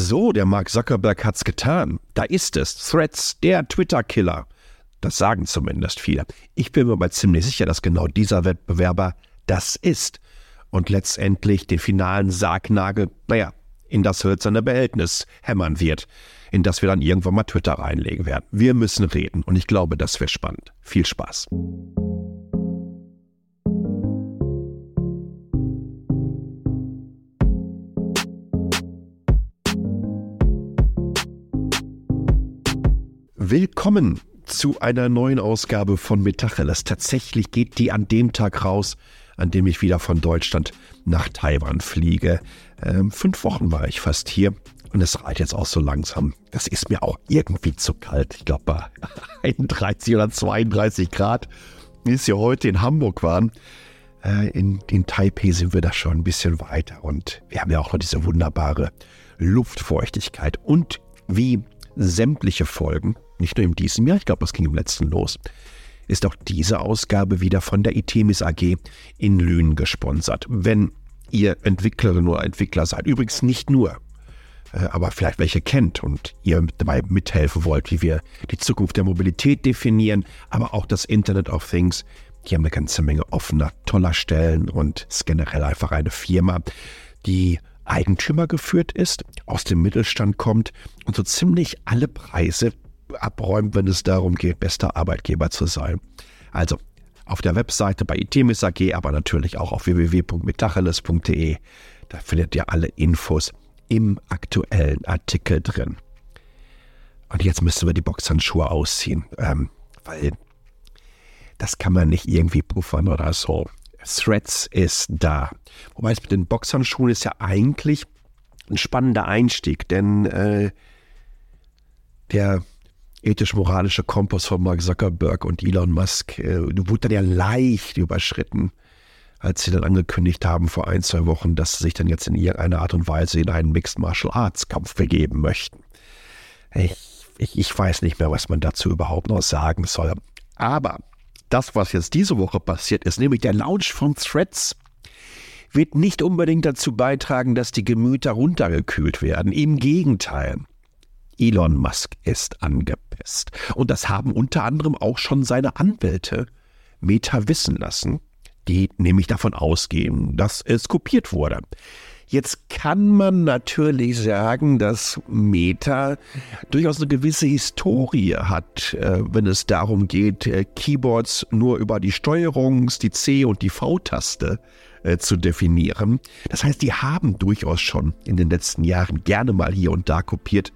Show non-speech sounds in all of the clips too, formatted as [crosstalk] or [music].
So, der Mark Zuckerberg hat's getan. Da ist es. Threads, der Twitter-Killer. Das sagen zumindest viele. Ich bin mir aber ziemlich sicher, dass genau dieser Wettbewerber das ist. Und letztendlich den finalen Sargnagel, naja, in das hölzerne Behältnis hämmern wird, in das wir dann irgendwann mal Twitter reinlegen werden. Wir müssen reden und ich glaube, das wird spannend. Viel Spaß. Willkommen zu einer neuen Ausgabe von Metacheles. Tatsächlich geht die an dem Tag raus, an dem ich wieder von Deutschland nach Taiwan fliege. Ähm, fünf Wochen war ich fast hier und es reicht jetzt auch so langsam. Das ist mir auch irgendwie zu kalt. Ich glaube, bei [laughs] 31 oder 32 Grad, wie es ja heute in Hamburg waren. Äh, in, in Taipei sind wir da schon ein bisschen weiter und wir haben ja auch noch diese wunderbare Luftfeuchtigkeit. Und wie sämtliche Folgen nicht nur in diesem Jahr, ich glaube, das ging im letzten los, ist auch diese Ausgabe wieder von der Itemis AG in Lünen gesponsert. Wenn ihr Entwicklerin oder Entwickler seid, übrigens nicht nur, äh, aber vielleicht welche kennt und ihr dabei mithelfen wollt, wie wir die Zukunft der Mobilität definieren, aber auch das Internet of Things, die haben eine ganze Menge offener, toller Stellen und ist generell einfach eine Firma, die Eigentümer geführt ist, aus dem Mittelstand kommt und so ziemlich alle Preise abräumt, wenn es darum geht, bester Arbeitgeber zu sein. Also auf der Webseite bei Itemis AG, aber natürlich auch auf www.metacheles.de. Da findet ihr alle Infos im aktuellen Artikel drin. Und jetzt müssen wir die Boxhandschuhe ausziehen, ähm, weil das kann man nicht irgendwie puffern oder so. Threads ist da. Wobei es mit den Boxhandschuhen ist ja eigentlich ein spannender Einstieg, denn äh, der ethisch-moralische Kompass von Mark Zuckerberg und Elon Musk äh, wurde dann ja leicht überschritten, als sie dann angekündigt haben vor ein, zwei Wochen, dass sie sich dann jetzt in irgendeiner Art und Weise in einen Mixed Martial Arts Kampf begeben möchten. Ich, ich, ich weiß nicht mehr, was man dazu überhaupt noch sagen soll. Aber das, was jetzt diese Woche passiert ist, nämlich der Launch von Threads, wird nicht unbedingt dazu beitragen, dass die Gemüter runtergekühlt werden. Im Gegenteil. Elon Musk ist angepisst. Und das haben unter anderem auch schon seine Anwälte Meta wissen lassen, die nämlich davon ausgehen, dass es kopiert wurde. Jetzt kann man natürlich sagen, dass Meta durchaus eine gewisse Historie hat, äh, wenn es darum geht, äh, Keyboards nur über die Steuerungs-, die C- und die V-Taste äh, zu definieren. Das heißt, die haben durchaus schon in den letzten Jahren gerne mal hier und da kopiert.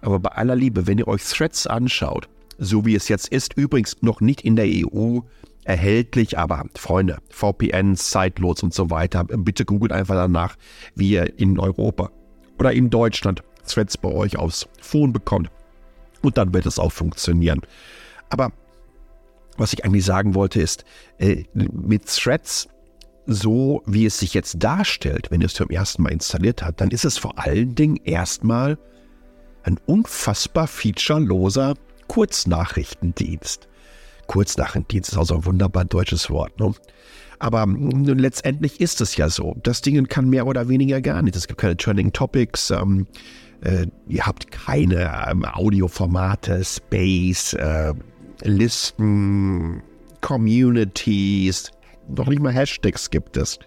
Aber bei aller Liebe, wenn ihr euch Threads anschaut, so wie es jetzt ist, übrigens noch nicht in der EU erhältlich, aber Freunde, VPNs, Sideloads und so weiter, bitte googelt einfach danach, wie ihr in Europa oder in Deutschland Threads bei euch aufs Phone bekommt. Und dann wird es auch funktionieren. Aber was ich eigentlich sagen wollte ist, äh, mit Threads, so wie es sich jetzt darstellt, wenn ihr es zum ersten Mal installiert habt, dann ist es vor allen Dingen erstmal ein unfassbar featureloser Kurznachrichtendienst. Kurznachrichtendienst ist also ein wunderbar deutsches Wort. Ne? Aber letztendlich ist es ja so. Das Ding kann mehr oder weniger gar nicht. Es gibt keine Trending Topics. Ähm, äh, ihr habt keine ähm, Audioformate, Space, äh, Listen, Communities. Noch nicht mal Hashtags gibt es.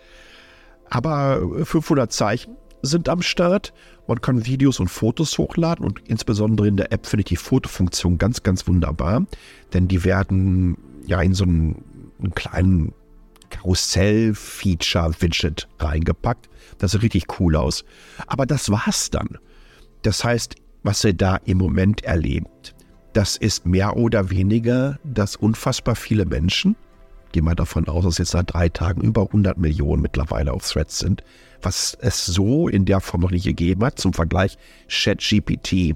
Aber 500 Zeichen sind am Start. Man kann Videos und Fotos hochladen und insbesondere in der App finde ich die Fotofunktion ganz, ganz wunderbar, denn die werden ja in so einen, einen kleinen Karussell-Feature-Widget reingepackt. Das sieht richtig cool aus. Aber das war's dann. Das heißt, was ihr da im Moment erlebt, das ist mehr oder weniger, dass unfassbar viele Menschen, gehen wir davon aus, dass jetzt seit drei Tagen über 100 Millionen mittlerweile auf Threads sind, was es so in der Form noch nicht gegeben hat. Zum Vergleich, ChatGPT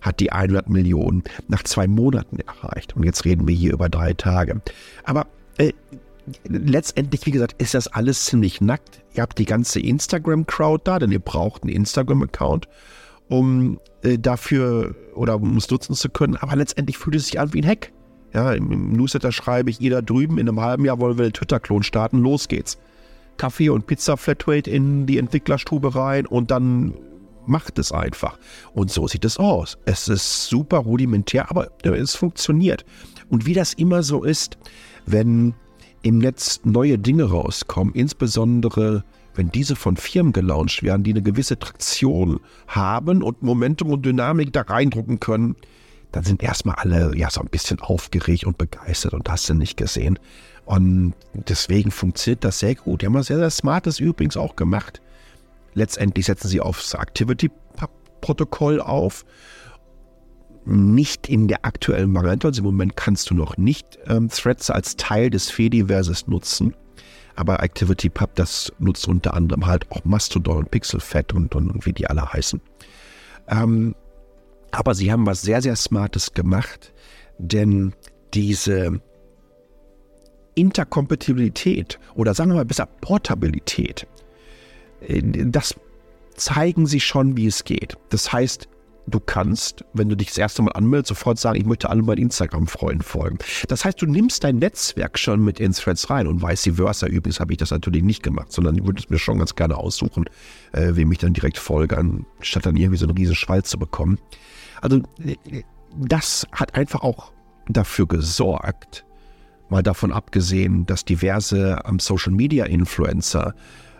hat die 100 Millionen nach zwei Monaten erreicht. Und jetzt reden wir hier über drei Tage. Aber äh, letztendlich, wie gesagt, ist das alles ziemlich nackt. Ihr habt die ganze Instagram-Crowd da, denn ihr braucht einen Instagram-Account, um äh, dafür oder um es nutzen zu können. Aber letztendlich fühlt es sich an wie ein Hack. Ja, im, im Newsletter schreibe ich, jeder drüben in einem halben Jahr wollen wir den Twitter-Klon starten, los geht's. Kaffee und Pizza Flatrate in die Entwicklerstube rein und dann macht es einfach. Und so sieht es aus. Es ist super rudimentär, aber es funktioniert. Und wie das immer so ist, wenn im Netz neue Dinge rauskommen, insbesondere wenn diese von Firmen gelauncht werden, die eine gewisse Traktion haben und Momentum und Dynamik da reindrucken können, dann sind erstmal alle ja so ein bisschen aufgeregt und begeistert und hast du nicht gesehen. Und deswegen funktioniert das sehr gut. Die haben was sehr, sehr Smartes übrigens auch gemacht. Letztendlich setzen sie aufs Activity-Protokoll auf. Nicht in der aktuellen Variante, also im Moment kannst du noch nicht ähm, Threads als Teil des Fediverses nutzen. Aber ActivityPub, das nutzt unter anderem halt auch Mastodon und Pixelfed und, und, und wie die alle heißen. Ähm, aber sie haben was sehr, sehr Smartes gemacht, denn diese Interkompatibilität oder sagen wir mal besser Portabilität, äh, das zeigen sie schon, wie es geht. Das heißt, du kannst, wenn du dich das erste Mal anmeldest, sofort sagen, ich möchte alle meinen Instagram-Freunden folgen. Das heißt, du nimmst dein Netzwerk schon mit in Threads rein und vice versa. Übrigens habe ich das natürlich nicht gemacht, sondern ich würde es mir schon ganz gerne aussuchen, äh, wem ich dann direkt folge, anstatt dann irgendwie so einen riesen Schwall zu bekommen. Also das hat einfach auch dafür gesorgt, mal davon abgesehen, dass diverse ähm, Social-Media-Influencer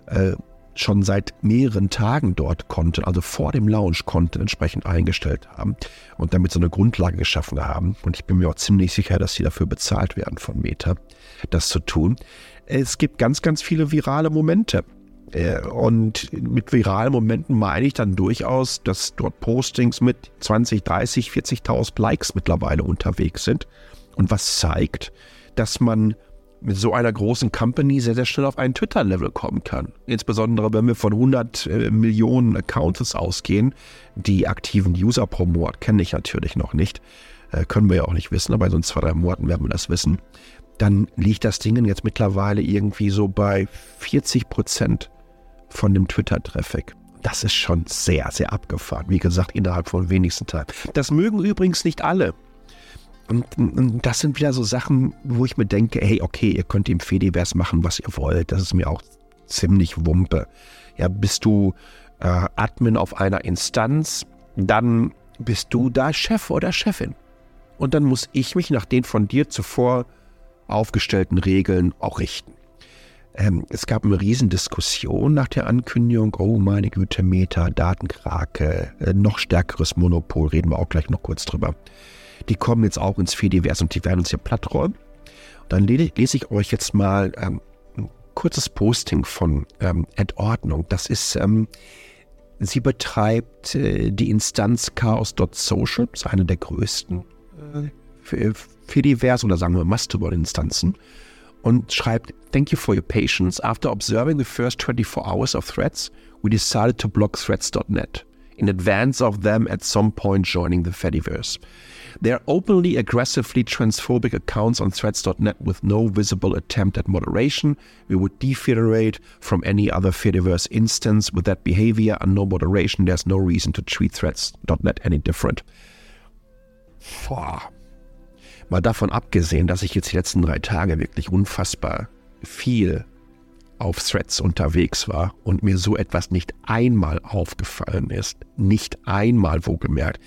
äh, schon seit mehreren Tagen dort konnten, also vor dem Launch konnten, entsprechend eingestellt haben und damit so eine Grundlage geschaffen haben. Und ich bin mir auch ziemlich sicher, dass sie dafür bezahlt werden von Meta, das zu tun. Es gibt ganz, ganz viele virale Momente. Äh, und mit viralen Momenten meine ich dann durchaus, dass dort Postings mit 20, 30, 40.000 Likes mittlerweile unterwegs sind. Und was zeigt, dass man mit so einer großen Company sehr, sehr schnell auf ein Twitter-Level kommen kann. Insbesondere, wenn wir von 100 äh, Millionen Accounts ausgehen, die aktiven User pro Monat kenne ich natürlich noch nicht. Äh, können wir ja auch nicht wissen, aber in so zwei, drei Monaten werden wir das wissen. Dann liegt das Ding jetzt mittlerweile irgendwie so bei 40 Prozent von dem Twitter-Traffic. Das ist schon sehr, sehr abgefahren. Wie gesagt, innerhalb von wenigsten Tagen. Das mögen übrigens nicht alle. Und, und, das sind wieder so Sachen, wo ich mir denke, hey, okay, ihr könnt im Fediverse machen, was ihr wollt. Das ist mir auch ziemlich Wumpe. Ja, bist du äh, Admin auf einer Instanz, dann bist du da Chef oder Chefin. Und dann muss ich mich nach den von dir zuvor aufgestellten Regeln auch richten. Ähm, es gab eine Riesendiskussion nach der Ankündigung, oh meine Güte, Meta, Datenkrake, äh, noch stärkeres Monopol, reden wir auch gleich noch kurz drüber. Die kommen jetzt auch ins Fediverse und die werden uns hier platträumen. Dann lese ich euch jetzt mal ähm, ein kurzes Posting von ähm, Entordnung. Das ist, ähm, sie betreibt äh, die Instanz chaos.social, ist eine der größten äh, Fediverse oder sagen wir Mastodon-Instanzen und schreibt, Thank you for your patience. After observing the first 24 hours of threats, we decided to block threats.net in advance of them at some point joining the Fediverse. They're openly, aggressively transphobic accounts on threads.net with no visible attempt at moderation. We would defederate from any other Fediverse instance with that behavior and no moderation. There's no reason to treat threads.net any different. Boah. Mal davon abgesehen, dass ich jetzt die letzten drei Tage wirklich unfassbar viel auf Threads unterwegs war und mir so etwas nicht einmal aufgefallen ist. Nicht einmal wohlgemerkt.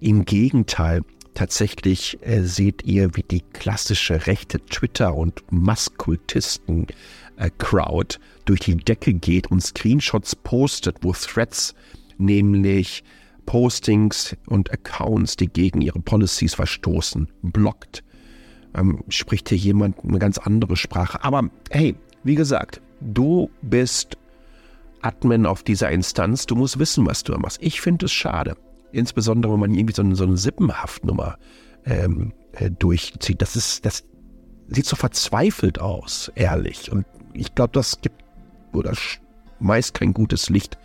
Im Gegenteil, tatsächlich äh, seht ihr, wie die klassische rechte Twitter- und Masskultisten-Crowd äh, durch die Decke geht und Screenshots postet, wo Threads nämlich Postings und Accounts, die gegen ihre Policies verstoßen, blockt. Ähm, spricht hier jemand eine ganz andere Sprache. Aber hey, wie gesagt, du bist Admin auf dieser Instanz, du musst wissen, was du machst. Ich finde es schade. Insbesondere, wenn man irgendwie so eine, so eine Sippenhaftnummer ähm, äh, durchzieht. Das ist, das sieht so verzweifelt aus, ehrlich. Und ich glaube, das gibt oder meist kein gutes Licht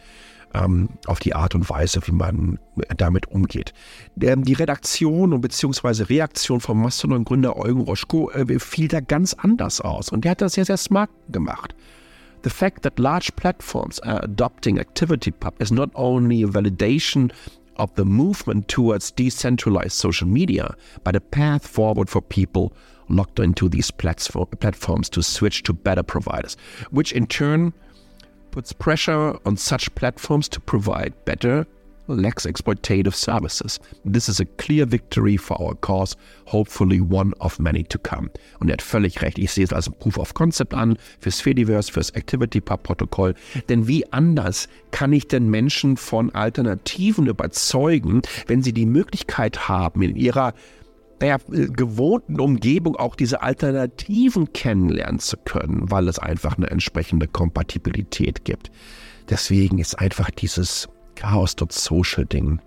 ähm, auf die Art und Weise, wie man damit umgeht. Ähm, die Redaktion und beziehungsweise Reaktion vom Mastodon-Gründer Eugen Roschko äh, fiel da ganz anders aus. Und der hat das sehr, sehr smart gemacht. The fact that large platforms are adopting ActivityPub is not only a validation of the movement towards decentralized social media, but a path forward for people locked into these platforms to switch to better providers, which in turn puts pressure on such platforms to provide better lacks exploitative services. This is a clear victory for our cause, hopefully one of many to come. Und er hat völlig recht. Ich sehe es als Proof of Concept an fürs Fediverse, fürs ActivityPub-Protokoll. Denn wie anders kann ich denn Menschen von Alternativen überzeugen, wenn sie die Möglichkeit haben, in ihrer der gewohnten Umgebung auch diese Alternativen kennenlernen zu können, weil es einfach eine entsprechende Kompatibilität gibt. Deswegen ist einfach dieses Chaos.social-Ding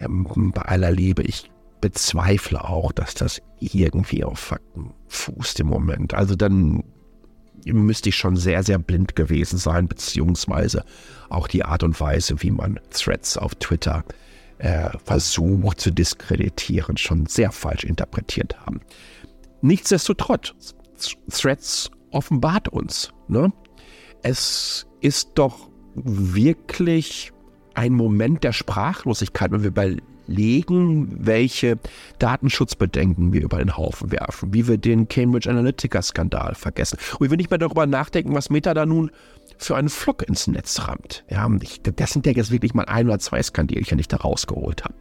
ähm, bei aller Liebe, ich bezweifle auch, dass das irgendwie auf Fakten fußt im Moment. Also dann müsste ich schon sehr, sehr blind gewesen sein, beziehungsweise auch die Art und Weise, wie man Threads auf Twitter äh, versucht zu diskreditieren, schon sehr falsch interpretiert haben. Nichtsdestotrotz, Threads offenbart uns. Ne? Es ist doch wirklich ein Moment der Sprachlosigkeit, wenn wir überlegen, welche Datenschutzbedenken wir über den Haufen werfen, wie wir den Cambridge Analytica-Skandal vergessen. Und wir nicht mehr darüber nachdenken, was Meta da nun für einen Flock ins Netz rammt. Ja, ich, das sind ja jetzt wirklich mal ein oder zwei Skandalchen, die ich da rausgeholt habe.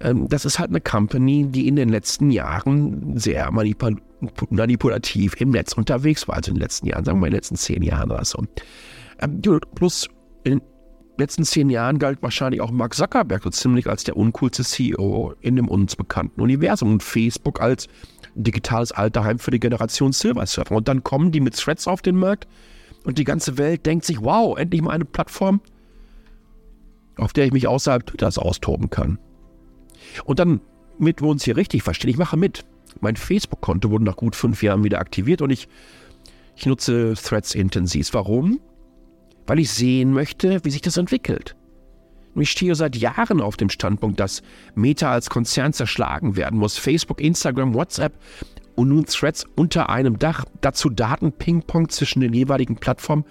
Ähm, das ist halt eine Company, die in den letzten Jahren sehr manipulativ im Netz unterwegs war. Also in den letzten Jahren, sagen wir in den letzten zehn Jahren oder so. Ähm, plus in letzten zehn Jahren galt wahrscheinlich auch Mark Zuckerberg so ziemlich als der uncoolste CEO in dem uns bekannten Universum und Facebook als digitales Alterheim für die Generation Silver Surfer. Und dann kommen die mit Threads auf den Markt und die ganze Welt denkt sich, wow, endlich mal eine Plattform, auf der ich mich außerhalb Twitters austoben kann. Und dann, mit wir uns hier richtig verstehen, ich mache mit. Mein Facebook-Konto wurde nach gut fünf Jahren wieder aktiviert und ich, ich nutze Threads intensiv. Warum? Weil ich sehen möchte, wie sich das entwickelt. Und ich stehe seit Jahren auf dem Standpunkt, dass Meta als Konzern zerschlagen werden muss. Facebook, Instagram, WhatsApp und nun Threads unter einem Dach. Dazu Daten-Ping-Pong zwischen den jeweiligen Plattformen.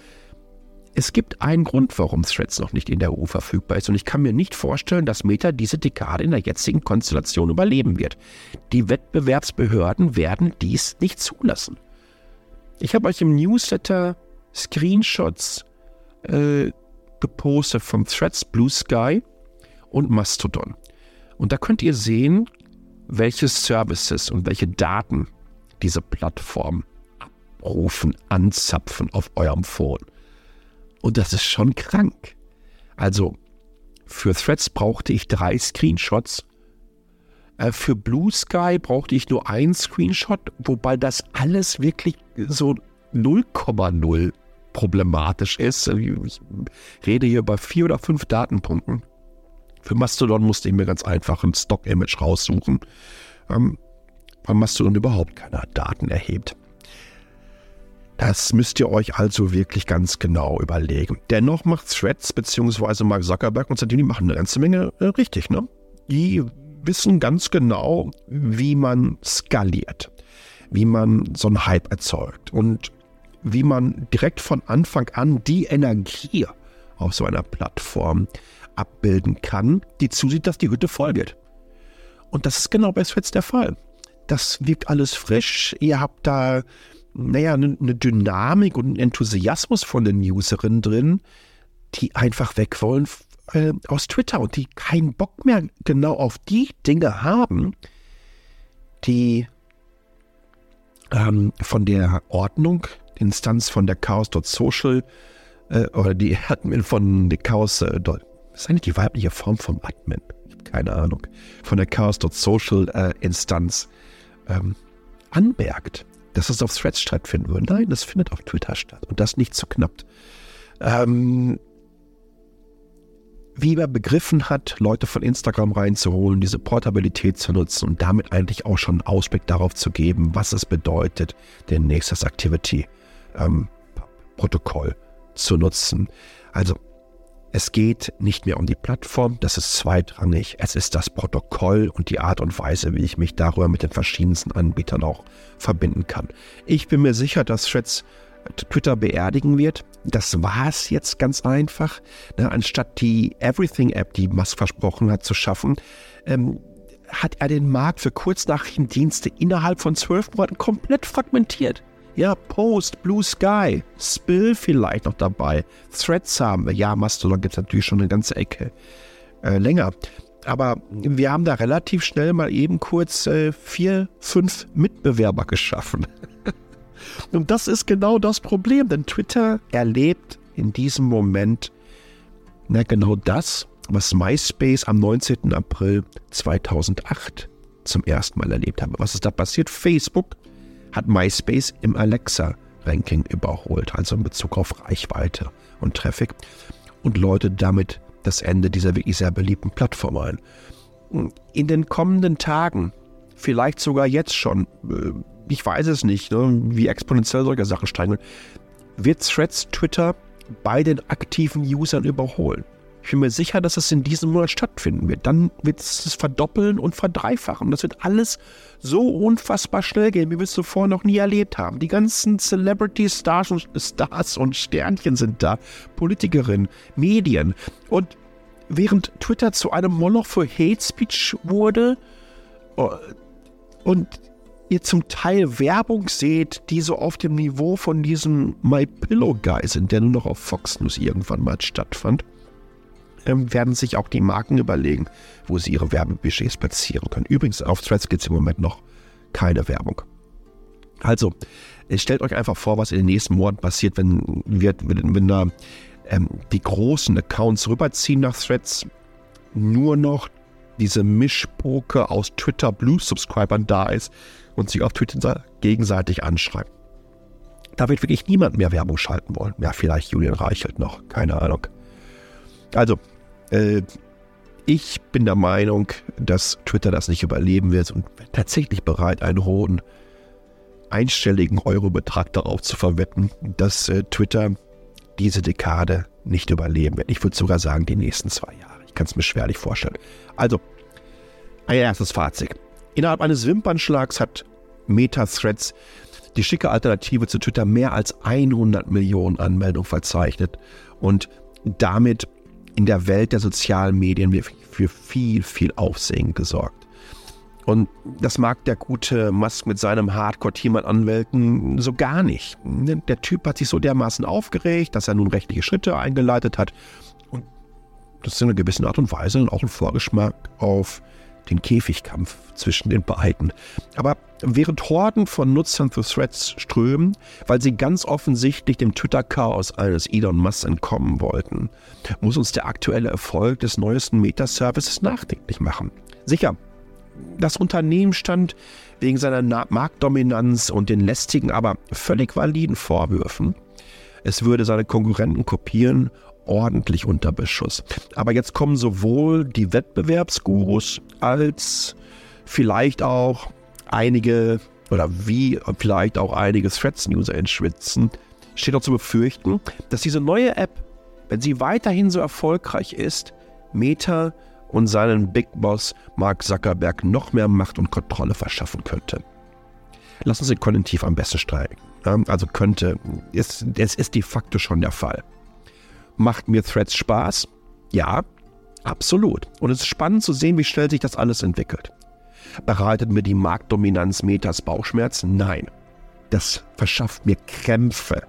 Es gibt einen Grund, warum Threads noch nicht in der EU verfügbar ist. Und ich kann mir nicht vorstellen, dass Meta diese Dekade in der jetzigen Konstellation überleben wird. Die Wettbewerbsbehörden werden dies nicht zulassen. Ich habe euch im Newsletter Screenshots äh, gepostet von Threads, Blue Sky und Mastodon. Und da könnt ihr sehen, welche Services und welche Daten diese Plattformen abrufen, anzapfen auf eurem Phone. Und das ist schon krank. Also für Threads brauchte ich drei Screenshots. Äh, für Blue Sky brauchte ich nur einen Screenshot, wobei das alles wirklich so 0,0 problematisch ist. Ich rede hier über vier oder fünf Datenpunkten. Für Mastodon musste ich mir ganz einfach ein Stock-Image raussuchen, ähm, weil Mastodon überhaupt keine Daten erhebt. Das müsst ihr euch also wirklich ganz genau überlegen. Dennoch macht Threads bzw. Mark Zuckerberg und Santini machen eine ganze Menge äh, richtig. Ne? Die wissen ganz genau, wie man skaliert, wie man so einen Hype erzeugt. Und wie man direkt von Anfang an die Energie auf so einer Plattform abbilden kann, die zusieht, dass die Hütte voll wird. Und das ist genau bei Threads der Fall. Das wirkt alles frisch. Ihr habt da, naja, eine ne Dynamik und einen Enthusiasmus von den Userinnen drin, die einfach weg wollen äh, aus Twitter und die keinen Bock mehr genau auf die Dinge haben, die ähm, von der Ordnung Instanz von der Chaos.social äh, oder die [laughs] Admin von der Chaos. Äh, ist eigentlich die weibliche Form vom Admin? Keine Ahnung. Von der Chaos.social äh, Instanz ähm, anmerkt, dass es auf Threads stattfinden würde. Nein, das findet auf Twitter statt und das nicht zu knapp. Ähm, wie er begriffen hat, Leute von Instagram reinzuholen, diese Portabilität zu nutzen und damit eigentlich auch schon einen Ausblick darauf zu geben, was es bedeutet, den nächstes Activity ähm, Protokoll zu nutzen. Also es geht nicht mehr um die Plattform, das ist zweitrangig. Es ist das Protokoll und die Art und Weise, wie ich mich darüber mit den verschiedensten Anbietern auch verbinden kann. Ich bin mir sicher, dass Threads Twitter beerdigen wird. Das war es jetzt ganz einfach. Ne, anstatt die Everything-App, die Musk versprochen hat, zu schaffen, ähm, hat er den Markt für Kurznachrichtendienste innerhalb von zwölf Monaten komplett fragmentiert. Ja, Post, Blue Sky, Spill vielleicht noch dabei. Threads haben wir. Ja, Mastodon gibt es natürlich schon eine ganze Ecke äh, länger. Aber wir haben da relativ schnell mal eben kurz äh, vier, fünf Mitbewerber geschaffen. Und das ist genau das Problem, denn Twitter erlebt in diesem Moment na, genau das, was MySpace am 19. April 2008 zum ersten Mal erlebt habe. Was ist da passiert? Facebook hat MySpace im Alexa-Ranking überholt, also in Bezug auf Reichweite und Traffic und läutet damit das Ende dieser wirklich sehr beliebten Plattform ein. In den kommenden Tagen, vielleicht sogar jetzt schon, äh, ich weiß es nicht, ne, wie exponentiell solche Sachen steigen, wird Threads Twitter bei den aktiven Usern überholen. Ich bin mir sicher, dass es in diesem Monat stattfinden wird. Dann wird es verdoppeln und verdreifachen. Das wird alles so unfassbar schnell gehen, wie wir es zuvor noch nie erlebt haben. Die ganzen Celebrity Stars und, Stars und Sternchen sind da, Politikerinnen, Medien. Und während Twitter zu einem Moloch für Hate Speech wurde äh, und ihr zum Teil Werbung seht, die so auf dem Niveau von diesem My Pillow Guy sind, der nur noch auf Fox News irgendwann mal stattfand, ähm, werden sich auch die Marken überlegen, wo sie ihre Werbebudgets platzieren können. Übrigens, auf Threads gibt es im Moment noch keine Werbung. Also, stellt euch einfach vor, was in den nächsten Monaten passiert, wenn, wird, wenn, wenn da ähm, die großen Accounts rüberziehen nach Threads, nur noch diese Mischpoke aus Twitter Blue-Subscribern da ist und sich auf Twitter gegenseitig anschreiben. Da wird wirklich niemand mehr Werbung schalten wollen. Ja, vielleicht Julian Reichelt noch, keine Ahnung. Also, äh, ich bin der Meinung, dass Twitter das nicht überleben wird und tatsächlich bereit, einen hohen einstelligen Eurobetrag darauf zu verwetten, dass äh, Twitter diese Dekade nicht überleben wird. Ich würde sogar sagen, die nächsten zwei Jahre. Kann es mir schwerlich vorstellen. Also, ein erstes Fazit. Innerhalb eines Wimpernschlags hat Meta-Threads die schicke Alternative zu Twitter mehr als 100 Millionen Anmeldungen verzeichnet und damit in der Welt der sozialen Medien für viel, viel Aufsehen gesorgt. Und das mag der gute Musk mit seinem Hardcore-Team an Anwälten so gar nicht. Der Typ hat sich so dermaßen aufgeregt, dass er nun rechtliche Schritte eingeleitet hat. Das ist in einer gewissen Art und Weise auch ein Vorgeschmack auf den Käfigkampf zwischen den beiden. Aber während Horden von Nutzern zu Threads strömen, weil sie ganz offensichtlich dem Twitter-Chaos eines Elon Musk entkommen wollten, muss uns der aktuelle Erfolg des neuesten Meta-Services nachdenklich machen. Sicher, das Unternehmen stand wegen seiner Marktdominanz und den lästigen, aber völlig validen Vorwürfen, es würde seine Konkurrenten kopieren ordentlich unter Beschuss. Aber jetzt kommen sowohl die Wettbewerbsgurus als vielleicht auch einige oder wie vielleicht auch einige Threads-User in Schwitzen, steht auch zu befürchten, dass diese neue App, wenn sie weiterhin so erfolgreich ist, Meta und seinen Big Boss Mark Zuckerberg noch mehr Macht und Kontrolle verschaffen könnte. Lassen Sie konjunktiv am besten streiken. Also könnte, es, es ist de facto schon der Fall. Macht mir Threads Spaß? Ja, absolut. Und es ist spannend zu sehen, wie schnell sich das alles entwickelt. Bereitet mir die Marktdominanz Metas Bauchschmerzen? Nein. Das verschafft mir Krämpfe.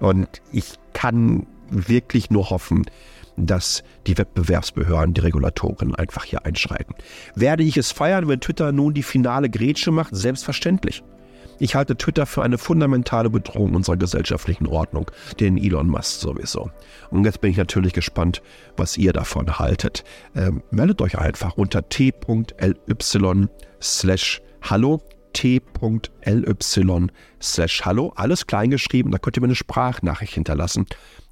Und ich kann wirklich nur hoffen, dass die Wettbewerbsbehörden, die Regulatoren einfach hier einschreiten. Werde ich es feiern, wenn Twitter nun die finale Grätsche macht? Selbstverständlich. Ich halte Twitter für eine fundamentale Bedrohung unserer gesellschaftlichen Ordnung, den Elon Musk sowieso. Und jetzt bin ich natürlich gespannt, was ihr davon haltet. Ähm, meldet euch einfach unter t.ly slash hallo t.ly slash hallo, alles kleingeschrieben, da könnt ihr mir eine Sprachnachricht hinterlassen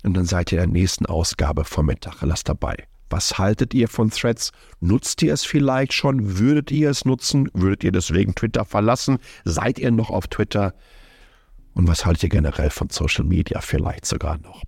und dann seid ihr in der nächsten Ausgabe von Metachelas dabei. Was haltet ihr von Threads? Nutzt ihr es vielleicht schon? Würdet ihr es nutzen? Würdet ihr deswegen Twitter verlassen? Seid ihr noch auf Twitter? Und was haltet ihr generell von Social Media vielleicht sogar noch?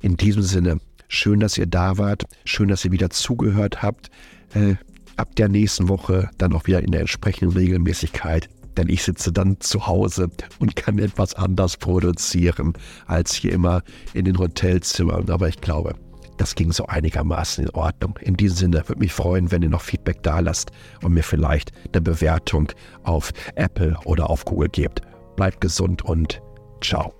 In diesem Sinne, schön, dass ihr da wart. Schön, dass ihr wieder zugehört habt. Äh, ab der nächsten Woche dann auch wieder in der entsprechenden Regelmäßigkeit. Denn ich sitze dann zu Hause und kann etwas anders produzieren als hier immer in den Hotelzimmern. Aber ich glaube, das ging so einigermaßen in Ordnung. In diesem Sinne würde mich freuen, wenn ihr noch Feedback da lasst und mir vielleicht eine Bewertung auf Apple oder auf Google gebt. Bleibt gesund und ciao.